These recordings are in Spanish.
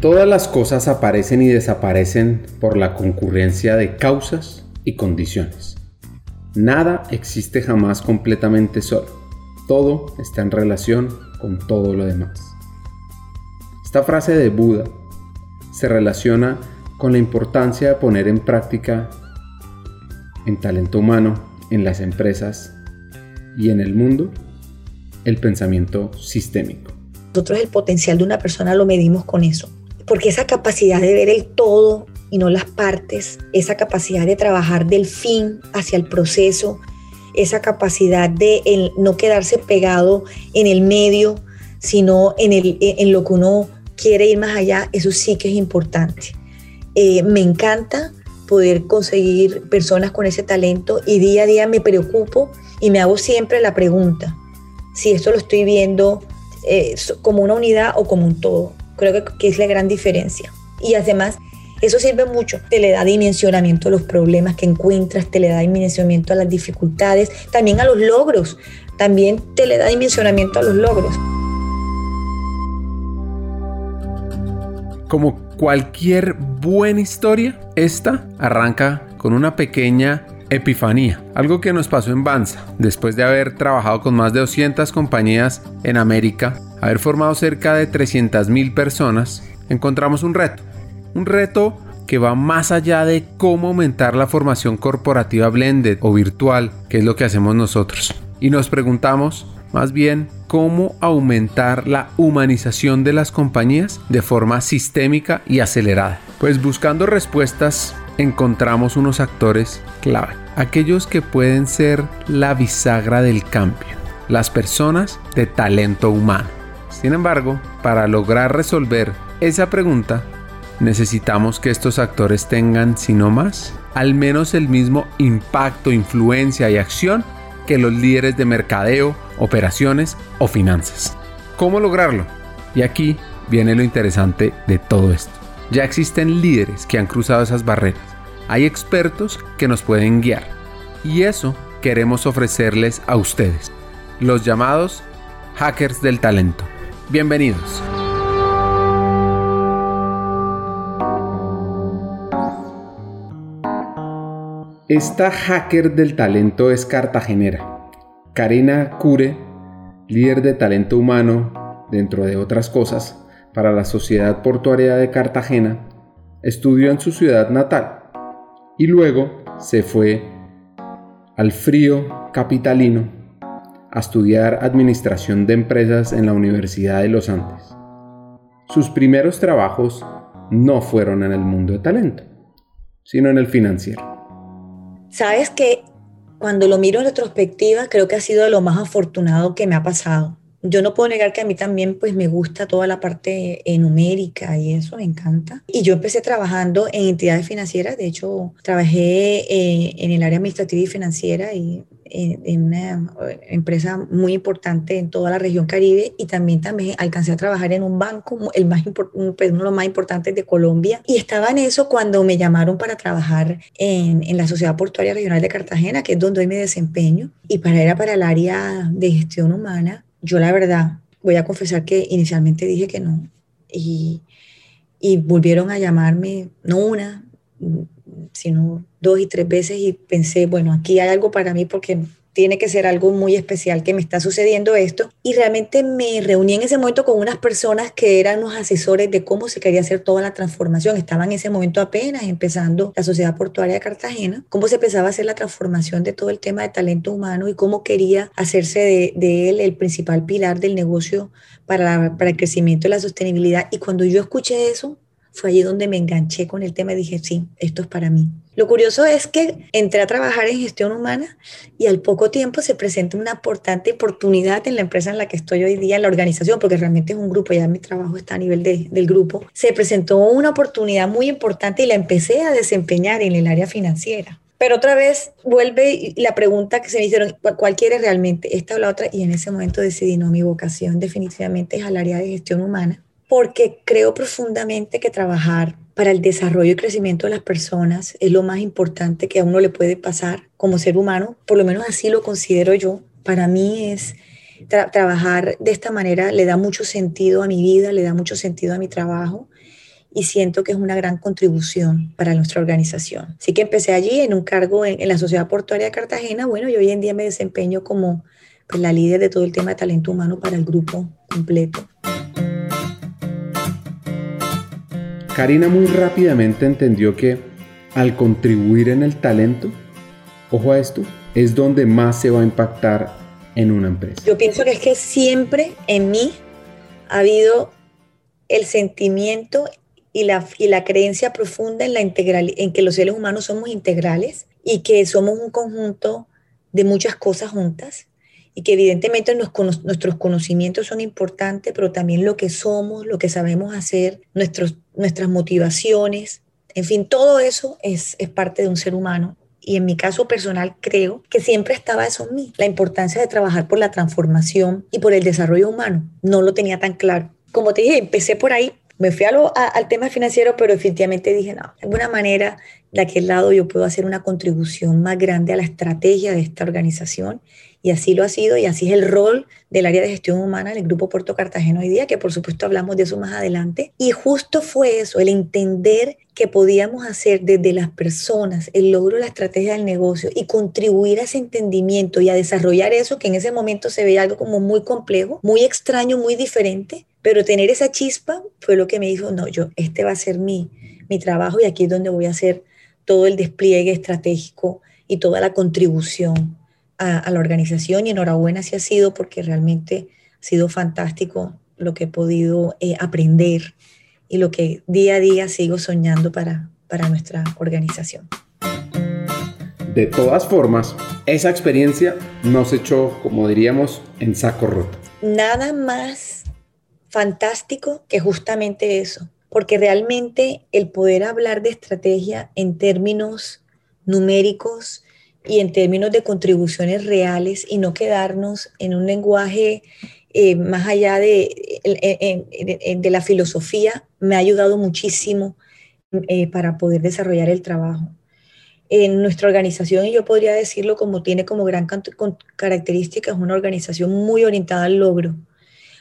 Todas las cosas aparecen y desaparecen por la concurrencia de causas y condiciones. Nada existe jamás completamente solo. Todo está en relación con todo lo demás. Esta frase de Buda se relaciona con la importancia de poner en práctica en talento humano, en las empresas y en el mundo el pensamiento sistémico. Nosotros el potencial de una persona lo medimos con eso, porque esa capacidad de ver el todo y no las partes, esa capacidad de trabajar del fin hacia el proceso, esa capacidad de no quedarse pegado en el medio, sino en, lo que uno quiere ir más allá, eso sí que es importante. Eh, me encanta poder conseguir personas con ese talento y día a día me preocupo y me hago siempre la pregunta, si esto lo estoy viendo eh, como una unidad o como un todo. Creo que, que es la gran diferencia. Y además, eso sirve mucho, te le da dimensionamiento a los problemas que encuentras, te le da dimensionamiento a las dificultades, también a los logros, también te le da dimensionamiento a los logros. Como cualquier buena historia, esta arranca con una pequeña epifanía, algo que nos pasó en Banza, después de haber trabajado con más de 200 compañías en América, haber formado cerca de 300.000 personas, encontramos un reto, un reto que va más allá de cómo aumentar la formación corporativa blended o virtual, que es lo que hacemos nosotros. Y nos preguntamos, más bien, cómo aumentar la humanización de las compañías de forma sistémica y acelerada. Pues buscando respuestas encontramos unos actores clave, aquellos que pueden ser la bisagra del cambio, las personas de talento humano. Sin embargo, para lograr resolver esa pregunta, necesitamos que estos actores tengan, si no más, al menos el mismo impacto, influencia y acción que los líderes de mercadeo, operaciones o finanzas. ¿Cómo lograrlo? Y aquí viene lo interesante de todo esto. Ya existen líderes que han cruzado esas barreras. Hay expertos que nos pueden guiar. Y eso queremos ofrecerles a ustedes, los llamados hackers del talento. Bienvenidos. Esta hacker del talento es cartagenera. Karina Cure, líder de talento humano, dentro de otras cosas, para la Sociedad Portuaria de Cartagena, estudió en su ciudad natal y luego se fue al frío capitalino a estudiar administración de empresas en la Universidad de los Andes. Sus primeros trabajos no fueron en el mundo de talento, sino en el financiero. Sabes que cuando lo miro en retrospectiva, creo que ha sido lo más afortunado que me ha pasado. Yo no puedo negar que a mí también pues me gusta toda la parte numérica y eso me encanta. Y yo empecé trabajando en entidades financieras, de hecho trabajé eh, en el área administrativa y financiera y en, una empresa muy importante en toda la región Caribe y también, también alcancé a trabajar en un banco, el más pues, uno de los más importantes de Colombia. Y estaba en eso cuando me llamaron para trabajar en, en la Sociedad Portuaria Regional de Cartagena, que es donde hoy me desempeño, y para era para el área de gestión humana. Yo la verdad, voy a confesar que inicialmente dije que no. Y, y volvieron a llamarme, no una, sino dos y tres veces y pensé, bueno, aquí hay algo para mí porque tiene que ser algo muy especial que me está sucediendo esto. Y realmente me reuní en ese momento con unas personas que eran los asesores de cómo se quería hacer toda la transformación. Estaban en ese momento apenas empezando la Sociedad Portuaria de Cartagena, cómo se empezaba a hacer la transformación de todo el tema de talento humano y cómo quería hacerse de, de él el principal pilar del negocio para, para el crecimiento y la sostenibilidad. Y cuando yo escuché eso, fue allí donde me enganché con el tema y dije, sí, esto es para mí. Lo curioso es que entré a trabajar en gestión humana y al poco tiempo se presenta una importante oportunidad en la empresa en la que estoy hoy día, en la organización, porque realmente es un grupo, ya mi trabajo está a nivel del grupo. Se presentó una oportunidad muy importante y la empecé a desempeñar en el área financiera. Pero otra vez vuelve la pregunta que se me hicieron, ¿cuál quieres realmente? Esta o la otra. Y en ese momento decidí, no, mi vocación definitivamente es al área de gestión humana porque creo profundamente que trabajar para el desarrollo y crecimiento de las personas es lo más importante que a uno le puede pasar como ser humano, por lo menos así lo considero yo. Para mí es trabajar de esta manera, le da mucho sentido a mi vida, le da mucho sentido a mi trabajo y siento que es una gran contribución para nuestra organización. Así que empecé allí en un cargo en, la Sociedad Portuaria de Cartagena, bueno, y hoy en día me desempeño como pues, la líder de todo el tema de talento humano para el grupo completo. Karina muy rápidamente entendió que al contribuir en el talento, ojo a esto, es donde más se va a impactar en una empresa. Yo pienso que es que siempre en mí ha habido el sentimiento y la, y la creencia profunda en, la integral, en que los seres humanos somos integrales y que somos un conjunto de muchas cosas juntas y que evidentemente nuestros conocimientos son importantes, pero también lo que somos, lo que sabemos hacer, nuestros, nuestras motivaciones, en fin, todo eso es, es parte de un ser humano y en mi caso personal creo que siempre estaba eso en mí, la importancia de trabajar por la transformación y por el desarrollo humano. No lo tenía tan claro. Como te dije, empecé por ahí, me fui al tema financiero, pero definitivamente dije, no, de alguna manera, de aquel lado yo puedo hacer una contribución más grande a la estrategia de esta organización y así lo ha sido y así es el rol del área de gestión humana del Grupo Puerto Cartagena hoy día, que por supuesto hablamos de eso más adelante. Y justo fue eso, el entender que podíamos hacer desde las personas el logro de la estrategia del negocio y contribuir a ese entendimiento y a desarrollar eso que en ese momento se veía algo como muy complejo, muy extraño, muy diferente, pero tener esa chispa fue lo que me dijo, no, yo, este va a ser mi, mi trabajo y aquí es donde voy a hacer todo el despliegue estratégico y toda la contribución a, la organización y enhorabuena si ha sido porque realmente ha sido fantástico lo que he podido eh, aprender y lo que día a día sigo soñando para, para nuestra organización. De todas formas, esa experiencia nos echó, como diríamos, en saco roto. Nada más fantástico que justamente eso, porque realmente el poder hablar de estrategia en términos numéricos y en términos de contribuciones reales y no quedarnos en un lenguaje eh, más allá de, de, la filosofía, me ha ayudado muchísimo eh, para poder desarrollar el trabajo. En nuestra organización, y yo podría decirlo como tiene como gran característica, es una organización muy orientada al logro,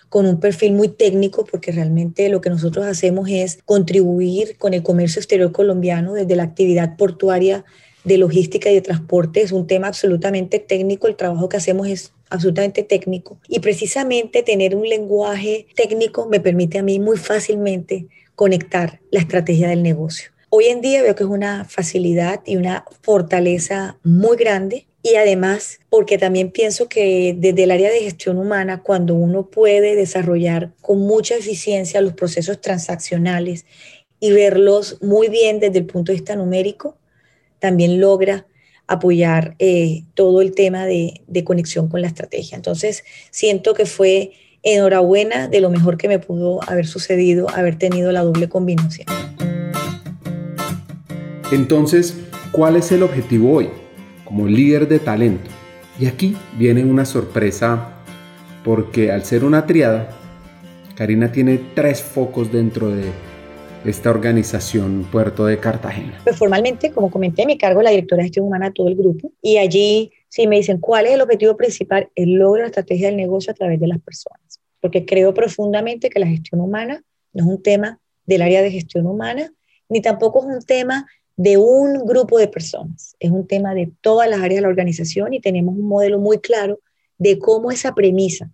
con un perfil muy técnico, porque realmente lo que nosotros hacemos es contribuir con el comercio exterior colombiano desde la actividad portuaria de logística y de transporte. Es un tema absolutamente técnico, el trabajo que hacemos es absolutamente técnico. Y precisamente tener un lenguaje técnico me permite a mí muy fácilmente conectar la estrategia del negocio. Hoy en día veo que es una facilidad y una fortaleza muy grande y además porque también pienso que desde el área de gestión humana, cuando uno puede desarrollar con mucha eficiencia los procesos transaccionales y verlos muy bien desde el punto de vista numérico, también logra apoyar eh, todo el tema de, conexión con la estrategia. Entonces, siento que fue enhorabuena de lo mejor que me pudo haber sucedido, haber tenido la doble combinación. Entonces, ¿cuál es el objetivo hoy como líder de talento? Y aquí viene una sorpresa porque al ser una triada, Karina tiene tres focos dentro de esta organización Puerto de Cartagena? Pues formalmente, como comenté, me cargo la directora de gestión humana a todo el grupo y allí si me dicen cuál es el objetivo principal, el logro de la estrategia del negocio a través de las personas, porque creo profundamente que la gestión humana no es un tema del área de gestión humana, ni tampoco es un tema de un grupo de personas, es un tema de todas las áreas de la organización y tenemos un modelo muy claro de cómo esa premisa,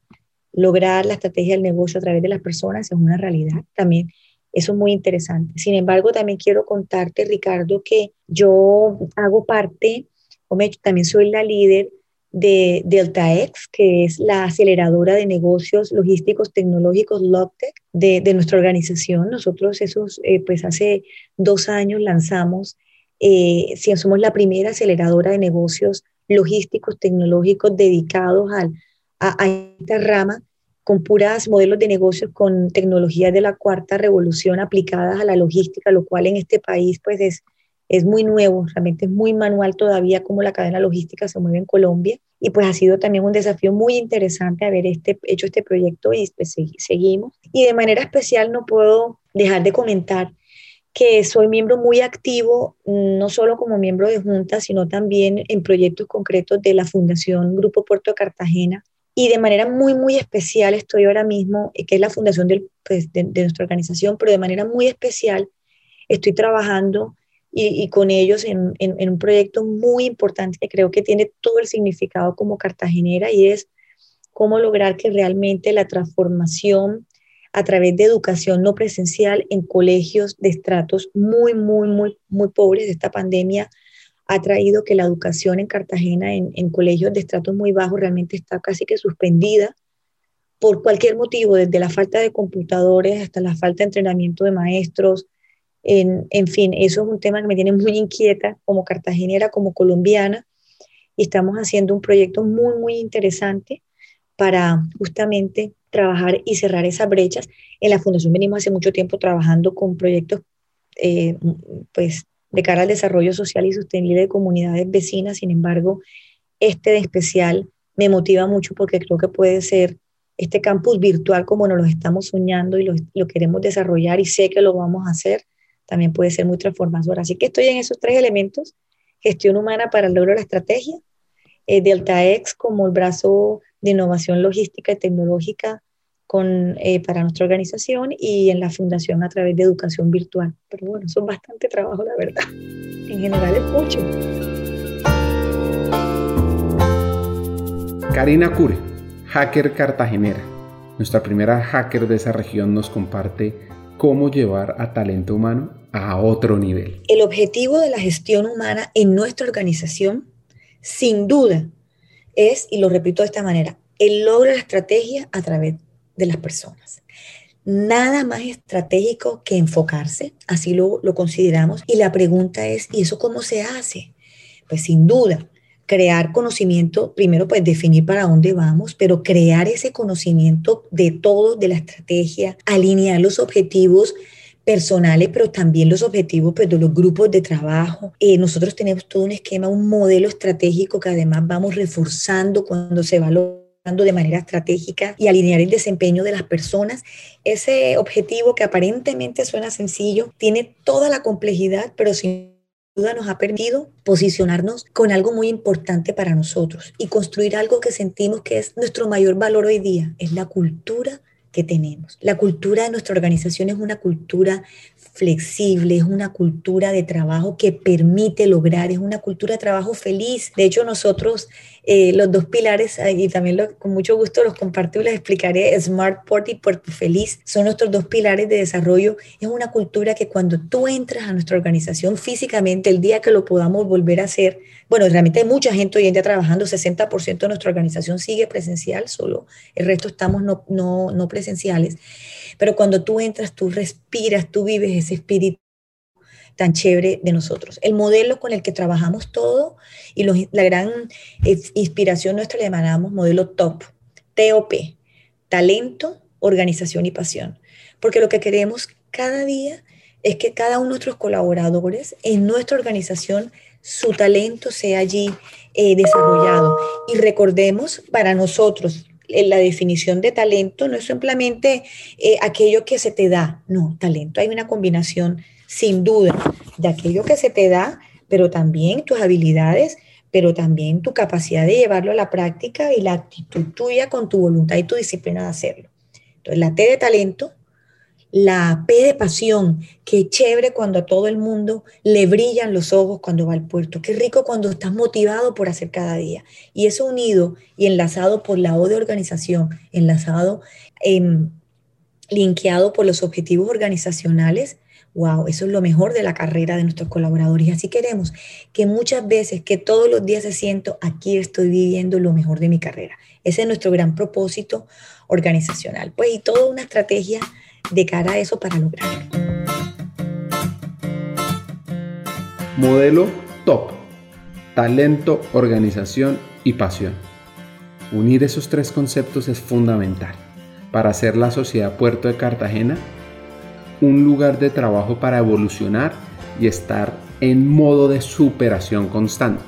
lograr la estrategia del negocio a través de las personas, es una realidad. También eso es muy interesante. Sin embargo, también quiero contarte, Ricardo, que yo hago parte, o también soy la líder de DeltaX, que es la aceleradora de negocios logísticos tecnológicos LogTech de, de nuestra organización. Nosotros esos, eh, pues hace dos años lanzamos, eh, si somos la primera aceleradora de negocios logísticos tecnológicos dedicados al, a, a esta rama con puras modelos de negocios con tecnologías de la cuarta revolución aplicadas a la logística, lo cual en este país pues es, es muy nuevo, realmente es muy manual todavía como la cadena logística se mueve en Colombia y pues ha sido también un desafío muy interesante haber este, hecho este proyecto y pues, seguimos. Y de manera especial no puedo dejar de comentar que soy miembro muy activo, no solo como miembro de junta, sino también en proyectos concretos de la Fundación Grupo Puerto Cartagena, Y de manera muy, muy especial estoy ahora mismo, eh, que es la fundación pues, de, nuestra organización, pero de manera muy especial estoy trabajando y, con ellos en, en, un proyecto muy importante que creo que tiene todo el significado como cartagenera y es cómo lograr que realmente la transformación a través de educación no presencial en colegios de estratos muy, muy, muy, muy pobres de esta pandemia ha traído que la educación en Cartagena en, colegios de estratos muy bajos realmente está casi que suspendida por cualquier motivo, desde la falta de computadores hasta la falta de entrenamiento de maestros. En, en fin, eso es un tema que me tiene muy inquieta como cartagenera, como colombiana, y estamos haciendo un proyecto muy, muy interesante para justamente trabajar y cerrar esas brechas. En la Fundación venimos hace mucho tiempo trabajando con proyectos eh, pues, de cara al desarrollo social y sostenible de comunidades vecinas. Sin embargo, este de especial me motiva mucho porque creo que puede ser este campus virtual como nos lo estamos soñando y lo, queremos desarrollar y sé que lo vamos a hacer, también puede ser muy transformador. Así que estoy en esos tres elementos, gestión humana para el logro de la estrategia, eh, DeltaX como el brazo de innovación logística y tecnológica con, eh, para nuestra organización y en la fundación a través de educación virtual. Pero bueno, son bastante trabajo, la verdad. En general es mucho. Karina Cure, hacker cartagenera. Nuestra primera hacker de esa región nos comparte cómo llevar a talento humano a otro nivel. El objetivo de la gestión humana en nuestra organización, sin duda, es, y lo repito de esta manera, el logro de la estrategia a través de las personas. Nada más estratégico que enfocarse, así lo, lo consideramos. Y la pregunta es, ¿y eso cómo se hace? Pues sin duda, crear conocimiento, primero pues definir para dónde vamos, pero crear ese conocimiento de todo, de la estrategia, alinear los objetivos personales, pero también los objetivos pues, de los grupos de trabajo. Eh, nosotros tenemos todo un esquema, un modelo estratégico que además vamos reforzando cuando se valora de manera estratégica y alinear el desempeño de las personas. Ese objetivo que aparentemente suena sencillo tiene toda la complejidad, pero sin duda nos ha permitido posicionarnos con algo muy importante para nosotros y construir algo que sentimos que es nuestro mayor valor hoy día, es la cultura que tenemos. La cultura de nuestra organización es una cultura flexible, es una cultura de trabajo que permite lograr, es una cultura de trabajo feliz. De hecho, nosotros eh, los dos pilares, y también con mucho gusto los comparto y les explicaré, Smart Port y Puerto Feliz son nuestros dos pilares de desarrollo. Es una cultura que cuando tú entras a nuestra organización físicamente, el día que lo podamos volver a hacer, bueno, realmente hay mucha gente hoy en día trabajando, 60% de nuestra organización sigue presencial, solo el resto estamos no, no, no presenciales. Pero cuando tú entras, tú respiras, tú vives ese espíritu tan chévere de nosotros. El modelo con el que trabajamos todo y la gran inspiración nuestra le llamamos modelo TOP, TOP, talento, organización y pasión. Porque lo que queremos cada día es que cada uno de nuestros colaboradores en nuestra organización, su talento sea allí eh, desarrollado. Y recordemos, para nosotros, la definición de talento no es simplemente eh, aquello que se te da, no, talento hay una combinación sin duda de aquello que se te da, pero también tus habilidades, pero también tu capacidad de llevarlo a la práctica y la actitud tuya con tu voluntad y tu disciplina de hacerlo. Entonces, la T de talento, la P de pasión, qué chévere cuando a todo el mundo le brillan los ojos cuando va al puerto, qué rico cuando estás motivado por hacer cada día. Y eso unido y enlazado por la O de organización, enlazado, eh, linkeado por los objetivos organizacionales, wow, eso es lo mejor de la carrera de nuestros colaboradores. Y así queremos que muchas veces, que todos los días se siento, aquí estoy viviendo lo mejor de mi carrera. Ese es nuestro gran propósito organizacional. Pues y toda una estrategia de cara a eso para lograrlo. Modelo top. Talento, organización y pasión. Unir esos tres conceptos es fundamental para hacer la sociedad Puerto de Cartagena un lugar de trabajo para evolucionar y estar en modo de superación constante.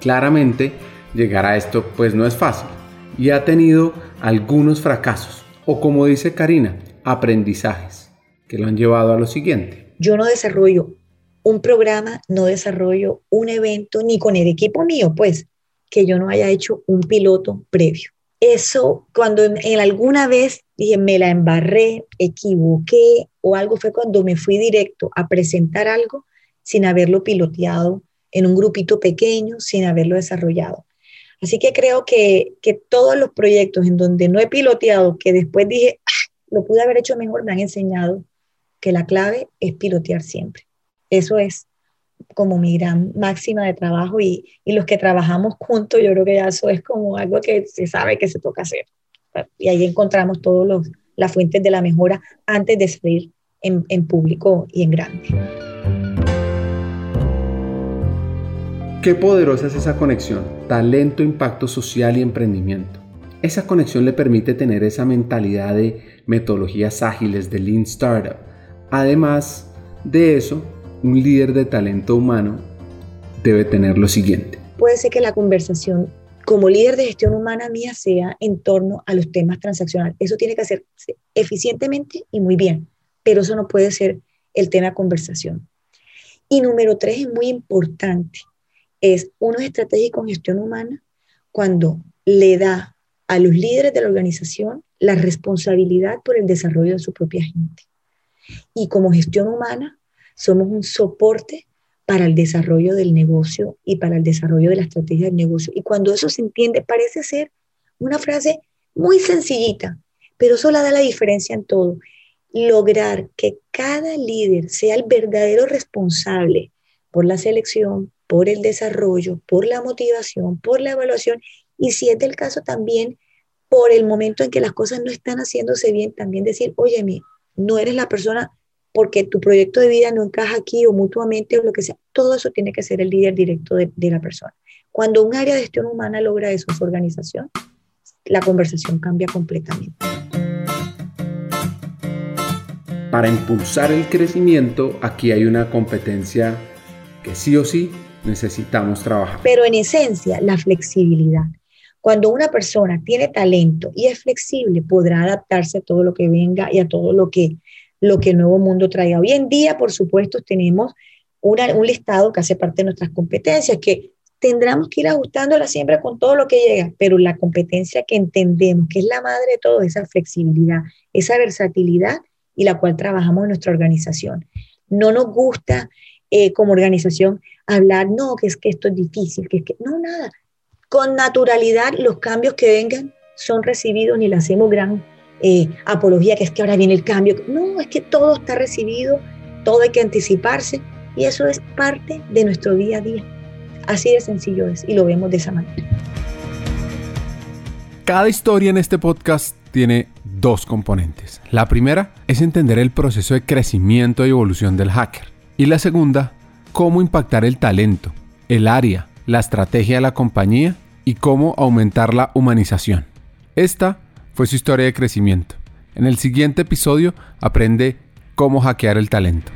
Claramente, llegar a esto pues no es fácil y ha tenido algunos fracasos o como dice Karina, aprendizajes que lo han llevado a lo siguiente. Yo no desarrollo un programa, no desarrollo un evento ni con el equipo mío, pues que yo no haya hecho un piloto previo. Eso, cuando en, alguna vez dije, me la embarré, equivoqué o algo, fue cuando me fui directo a presentar algo sin haberlo piloteado en un grupito pequeño, sin haberlo desarrollado. Así que creo que, que todos los proyectos en donde no he piloteado, que después dije, ah, lo pude haber hecho mejor, me han enseñado que la clave es pilotear siempre. Eso es como mi gran máxima de trabajo y, y, los que trabajamos juntos, yo creo que ya eso es como algo que se sabe que se toca hacer. Y ahí encontramos todas las fuentes de la mejora antes de salir en, en público y en grande. Qué poderosa es esa conexión, talento, impacto social y emprendimiento. Esa conexión le permite tener esa mentalidad de metodologías ágiles de Lean Startup. Además de eso, un líder de talento humano debe tener lo siguiente. Puede ser que la conversación como líder de gestión humana mía sea en torno a los temas transaccionales. Eso tiene que hacerse eficientemente y muy bien, pero eso no puede ser el tema conversación. Y número tres es muy importante, es uno es estratégico en gestión humana cuando le da a los líderes de la organización la responsabilidad por el desarrollo de su propia gente. Y como gestión humana, somos un soporte para el desarrollo del negocio y para el desarrollo de la estrategia del negocio. Y cuando eso se entiende, parece ser una frase muy sencillita, pero eso la da la diferencia en todo. Lograr que cada líder sea el verdadero responsable por la selección, por el desarrollo, por la motivación, por la evaluación y si es del caso también por el momento en que las cosas no están haciéndose bien, también decir, oye, no eres la persona porque tu proyecto de vida no encaja aquí o mutuamente o lo que sea. Todo eso tiene que ser el líder directo de, de la persona. Cuando un área de gestión humana logra eso su organización, la conversación cambia completamente. Para impulsar el crecimiento, aquí hay una competencia que sí o sí necesitamos trabajar. Pero en esencia, la flexibilidad. Cuando una persona tiene talento y es flexible, podrá adaptarse a todo lo que venga y a todo lo que, lo que el nuevo mundo traiga. Hoy en día, por supuesto, tenemos una, un listado que hace parte de nuestras competencias, que tendremos que ir ajustándola siempre con todo lo que llega, pero la competencia que entendemos, que es la madre de todo, esa flexibilidad, esa versatilidad y la cual trabajamos en nuestra organización. No nos gusta eh, como organización hablar, no, que es que esto es difícil, que es que, no, nada. Con naturalidad los cambios que vengan son recibidos, ni le hacemos gran eh, apología, que es que ahora viene el cambio. No, es que todo está recibido, todo hay que anticiparse y eso es parte de nuestro día a día. Así de sencillo es y lo vemos de esa manera. Cada historia en este podcast tiene dos componentes. La primera es entender el proceso de crecimiento y evolución del hacker. Y la segunda, cómo impactar el talento, el área, la estrategia de la compañía y cómo aumentar la humanización. Esta fue su historia de crecimiento. En el siguiente episodio aprende cómo hackear el talento.